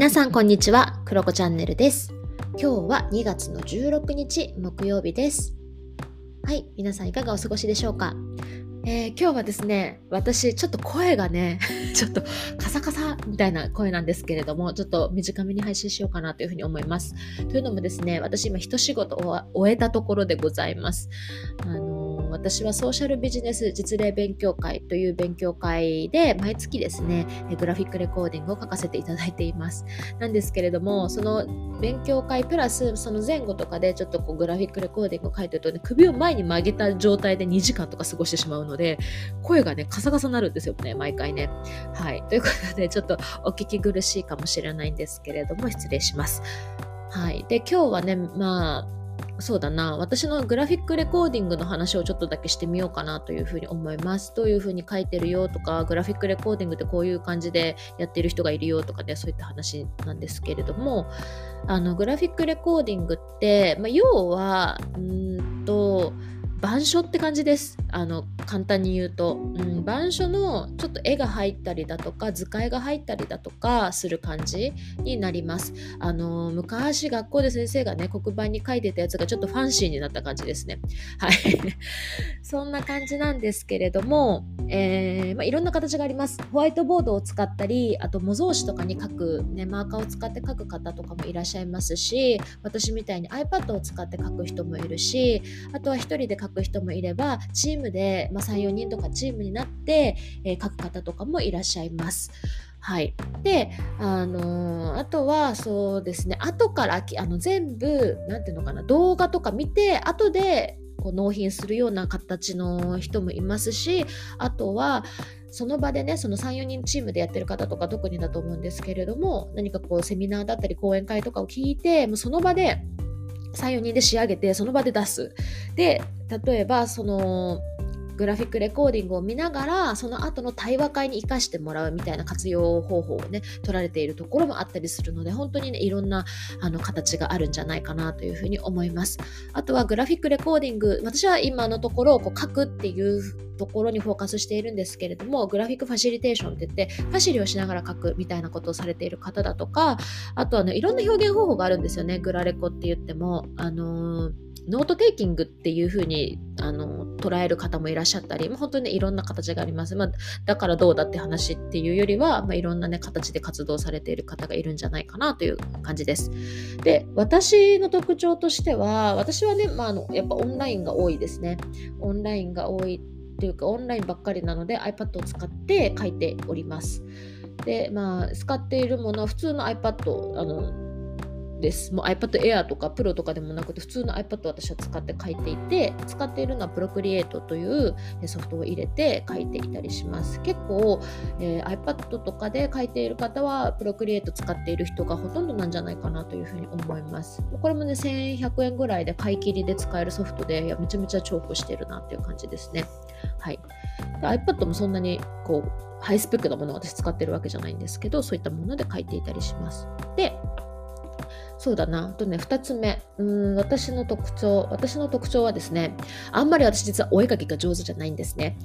皆さんこんにちは、クロコチャンネルです。今日は2月の16日木曜日です。はい、皆さんいかがお過ごしでしょうか、えー、今日はですね、私ちょっと声がね、ちょっとカサカサみたいな声なんですけれども、ちょっと短めに配信しようかなというふうに思います。というのもですね、私今一仕事を終えたところでございます。あの私はソーシャルビジネス実例勉強会という勉強会で毎月ですねグラフィックレコーディングを書かせていただいています。なんですけれどもその勉強会プラスその前後とかでちょっとこうグラフィックレコーディングを書いてるとね首を前に曲げた状態で2時間とか過ごしてしまうので声がねカサカサになるんですよね毎回ね。はい。ということでちょっとお聞き苦しいかもしれないんですけれども失礼します。はい。で今日はねまあそうだな。私のグラフィックレコーディングの話をちょっとだけしてみようかなというふうに思います。どういうふうに書いてるよとかグラフィックレコーディングってこういう感じでやってる人がいるよとかねそういった話なんですけれどもあのグラフィックレコーディングって、まあ、要はうんと板書って感じです。あの簡単に言うと、うん、板書のちょっと絵が入ったりだとか図解が入ったりだとかする感じになります。あの昔学校で先生がね黒板に書いてたやつがちょっとファンシーになった感じですね。はい。そんな感じなんですけれども、えー、まあ、いろんな形があります。ホワイトボードを使ったり、あと模造紙とかに書く、ね、マーカーを使って書く方とかもいらっしゃいますし、私みたいに iPad を使って書く人もいるし、あとは1人で書く人もいればチームで、まあ、34人とかチームになって、えー、書く方とかもいらっしゃいます。はい。で、あのー、あとはそうですね、後からあの全部、なんていうのかな、動画とか見て、後でこう納品するような形の人もいますし、あとは、その場でね、その3、4人チームでやってる方とか特にだと思うんですけれども、何かこうセミナーだったり講演会とかを聞いて、もうその場で3、4人で仕上げて、その場で出す。で、例えば、その、グラフィックレコーディングを見ながらその後の対話会に生かしてもらうみたいな活用方法をね取られているところもあったりするので本当にねいろんなあの形があるんじゃないかなというふうに思います。あとはグラフィックレコーディング私は今のところこう書くっていうところにフォーカスしているんですけれどもグラフィックファシリテーションって言ってファシリをしながら書くみたいなことをされている方だとかあとはねいろんな表現方法があるんですよね。グラレコって言ってもあのーノートテイキングっていう風にあの捉える方もいらっしゃったり、まあ、本当にねいろんな形があります、まあ、だからどうだって話っていうよりは、まあ、いろんなね形で活動されている方がいるんじゃないかなという感じです。で私の特徴としては私はね、まあ、あのやっぱオンラインが多いですね。オンラインが多いっていうかオンラインばっかりなので iPad を使って書いております。でまあ使っているものは普通の iPad あのです。もう iPad Air とか Pro とかでもなくて普通の iPad を私は使って書いていて使っているのは Procreate というソフトを入れて書いていたりします。結構、えー、iPad とかで書いている方は Procreate 使っている人がほとんどなんじゃないかなというふうに思います。これもね1100円ぐらいで買い切りで使えるソフトでいやめちゃめちゃ重宝してるなっていう感じですね。はい。iPad もそんなにこうハイスペックなものを私使ってるわけじゃないんですけどそういったもので書いていたりします。でそうだな。とね、2つ目。うん、私の特徴。私の特徴はですね、あんまり私実はお絵描きが上手じゃないんですね。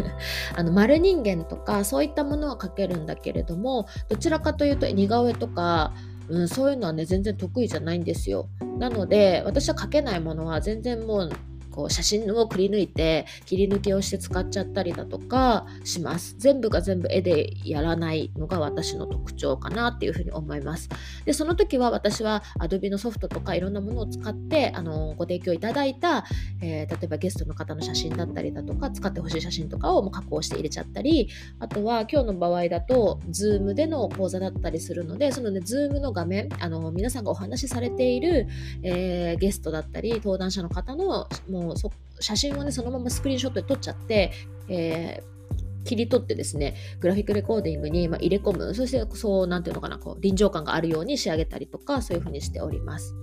あの、丸人間とか、そういったものは描けるんだけれども、どちらかというと似顔絵とか、うん、そういうのはね、全然得意じゃないんですよ。なので、私は描けないものは全然もうこう写真をくり抜いて切り抜きをして使っちゃったりだとかします。全部が全部絵でやらないのが私の特徴かなっていうふうに思います。で、その時は私は Adobe のソフトとかいろんなものを使ってあのご提供いただいた、えー、例えばゲストの方の写真だったりだとか使ってほしい写真とかをもう加工して入れちゃったりあとは今日の場合だと Zoom での講座だったりするのでそのね Zoom の画面あの皆さんがお話しされている、えー、ゲストだったり登壇者の方のもうもう写真をね、そのままスクリーンショットで撮っちゃって、えー、切り取ってですね、グラフィックレコーディングにま入れ込む。そして、そう、なんていうのかな、こう、臨場感があるように仕上げたりとか、そういうふうにしております。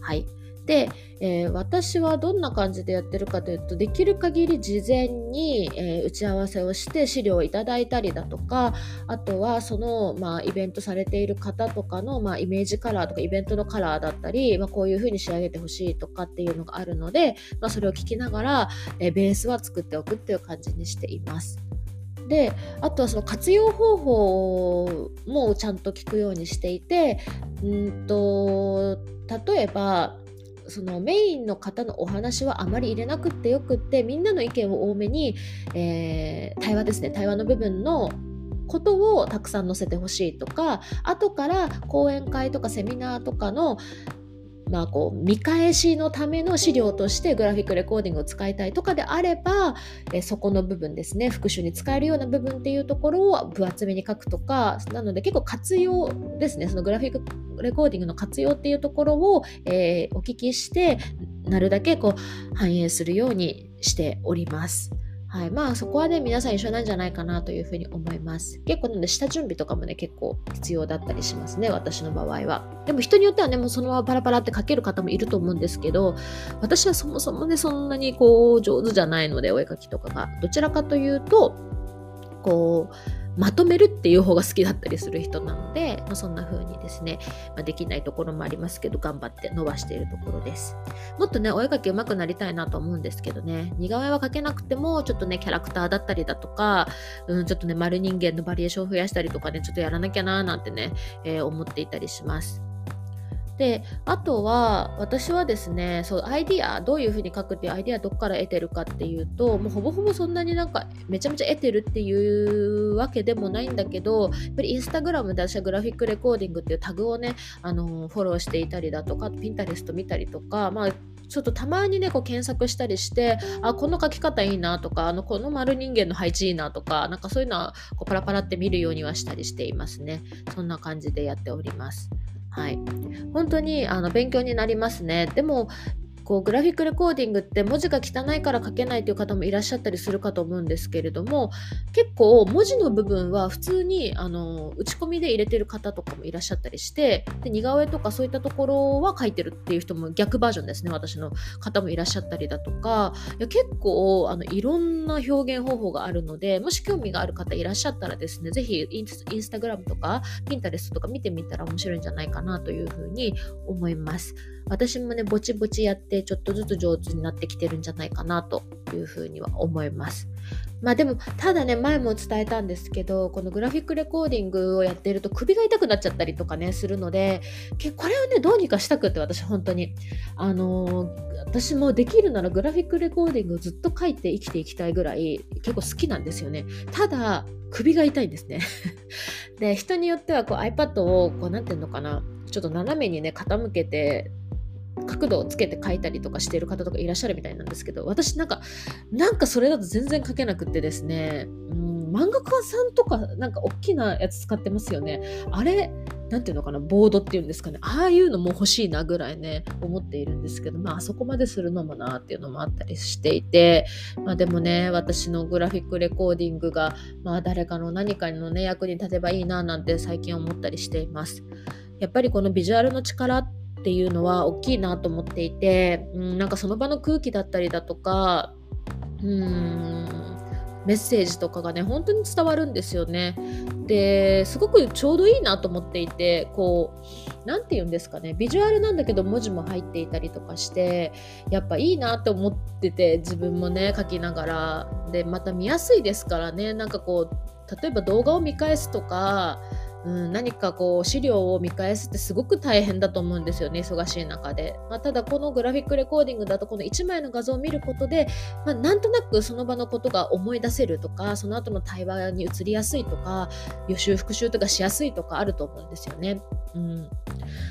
はい。で、えー、私はどんな感じでやってるかというとできる限り事前に、えー、打ち合わせをして資料をいただいたりだとかあとはその、まあ、イベントされている方とかの、まあ、イメージカラーとかイベントのカラーだったり、まあ、こういう風に仕上げてほしいとかっていうのがあるので、まあ、それを聞きながら、えー、ベースは作っておくっていう感じにしています。であとはその活用方法もちゃんと聞くようにしていてうんと例えばそのメインの方のお話はあまり入れなくってよくってみんなの意見を多めに、えー、対話ですね。対話の部分のことをたくさん載せてほしいとか後から講演会とかセミナーとかのまあ、こう見返しのための資料としてグラフィックレコーディングを使いたいとかであれば、えそこの部分ですね復習に使えるような部分っていうところを分厚めに書くとかなので結構活用ですねそのグラフィックレコーディングの活用っていうところを、えー、お聞きしてなるだけこう反映するようにしております。はい。まあそこはね、皆さん一緒なんじゃないかなというふうに思います。結構なので下準備とかもね、結構必要だったりしますね、私の場合は。でも人によってはね、もうそのままパラパラって書ける方もいると思うんですけど、私はそもそもね、そんなにこう上手じゃないので、お絵描きとかが。どちらかというと、こう、まとめるっていう方が好きだったりする人なので、まあ、そんな風にですね、まあ、できないところもありますけど、頑張って伸ばしているところです。もっとね、お絵描き上手くなりたいなと思うんですけどね、似顔絵は描けなくても、ちょっとね、キャラクターだったりだとか、うん、ちょっとね、丸人間のバリエーションを増やしたりとかね、ちょっとやらなきゃなーなんてね、えー、思っていたりします。であとは私はですねそうアイディアどういうふうに書くっていうアイディアどこから得てるかっていうともうほぼほぼそんなになんかめちゃめちゃ得てるっていうわけでもないんだけどやっぱりインスタグラムで私はグラフィックレコーディングっていうタグをねあのフォローしていたりだとかピンタレスト見たりとかまあちょっとたまにね、こう検索したりして、あ、この書き方いいなとか、あの、この丸人間の配置いいなとか、なんかそういうのはこうパラパラって見るようにはしたりしていますね。そんな感じでやっております。はい、本当にあの勉強になりますね。でもこうグラフィックレコーディングって文字が汚いから書けないという方もいらっしゃったりするかと思うんですけれども結構文字の部分は普通にあの打ち込みで入れてる方とかもいらっしゃったりしてで似顔絵とかそういったところは書いてるっていう人も逆バージョンですね私の方もいらっしゃったりだとかいや結構あのいろんな表現方法があるのでもし興味がある方いらっしゃったらですねぜひインスタグラムとかピンタレストとか見てみたら面白いんじゃないかなというふうに思います。私もね、ぼちぼちやってちょっとずつ上手になってきてるんじゃないかなというふうには思います。まあでも、ただね、前も伝えたんですけど、このグラフィックレコーディングをやっていると首が痛くなっちゃったりとかね、するので、これをね、どうにかしたくって私本当に、あのー、私もできるならグラフィックレコーディングをずっと書いて生きていきたいぐらい結構好きなんですよね。ただ、首が痛いんですね。で、人によってはこう iPad をこう、なんていうのかな、ちょっと斜めにね、傾けて角度をつけて書いたりとかしてる方とかいらっしゃるみたいなんですけど私なんかなんかそれだと全然書けなくってですねうん漫画家さんとかなんか大きなやつ使ってますよね。あれなんていうのかなボードっていうんですかね。ああいうのも欲しいなぐらいね思っているんですけどまああそこまでするのもなっていうのもあったりしていてまあでもね私のグラフィックレコーディングがまあ誰かの何かのね役に立てばいいななんて最近思ったりしています。やっぱりこのビジュアルの力っっていうのは大きいなと思っていて、うん、なんかその場の空気だったりだとか、うん、メッセージとかがね、本当に伝わるんですよね。で、すごくちょうどいいなと思っていて、こう、何て言うんですかね、ビジュアルなんだけど文字も入っていたりとかして、やっぱいいなって思ってて、自分もね、書きながら。で、また見やすいですからね、なんかこう、例えば動画を見返すとか、うん、何かこう資料を見返すってすごく大変だと思うんですよね忙しい中で、まあ、ただこのグラフィックレコーディングだとこの1枚の画像を見ることで、まあ、なんとなくその場のことが思い出せるとかその後の対話に移りやすいとか予習復習とかしやすいとかあると思うんですよね。うん、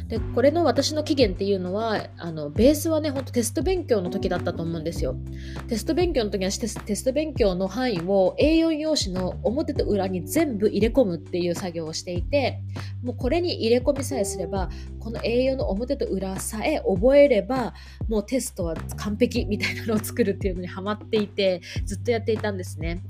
でこれの私の期限っていうのはあのベースはねほんとテスト勉強の時だったと思うんですよ。テスト勉強の時はテスト勉強の範囲を A4 用紙の表と裏に全部入れ込むっていう作業をしていてもうこれに入れ込みさえすればこの A4 の表と裏さえ覚えればもうテストは完璧みたいなのを作るっていうのにハマっていてずっとやっていたんですね。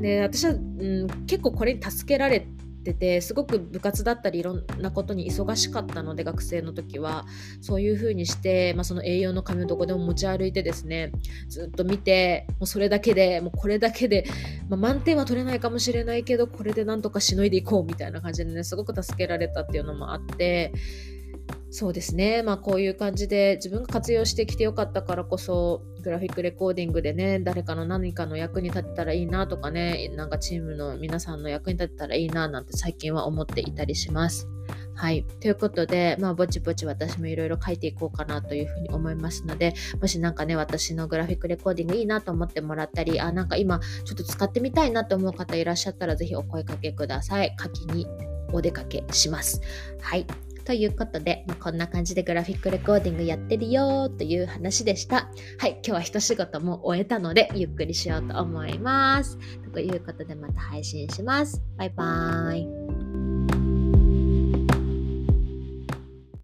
で私は、うん、結構これに助けられっててすごく部活だったりいろんなことに忙しかったので学生の時は。そういう風にして、まあ、その栄養の紙をどこでも持ち歩いてですねずっと見てもうそれだけでもうこれだけで、まあ、満点は取れないかもしれないけどこれでなんとかしのいでいこうみたいな感じでねすごく助けられたっていうのもあってそうですね。まあこういう感じで自分が活用してきてよかったからこそ、グラフィックレコーディングでね、誰かの何かの役に立てたらいいなとかね、なんかチームの皆さんの役に立てたらいいななんて最近は思っていたりします。はい。ということで、まあ、ぼちぼち私もいろいろ書いていこうかなというふうに思いますので、もしなんかね、私のグラフィックレコーディングいいなと思ってもらったり、あ、なんか今ちょっと使ってみたいなと思う方いらっしゃったら、ぜひお声かけください。書きにお出かけします。はい。ということで、まあ、こんな感じでグラフィックレコーディングやってるよという話でした。はい、今日は一仕事も終えたので、ゆっくりしようと思います。ということで、また配信します。バイバーイ。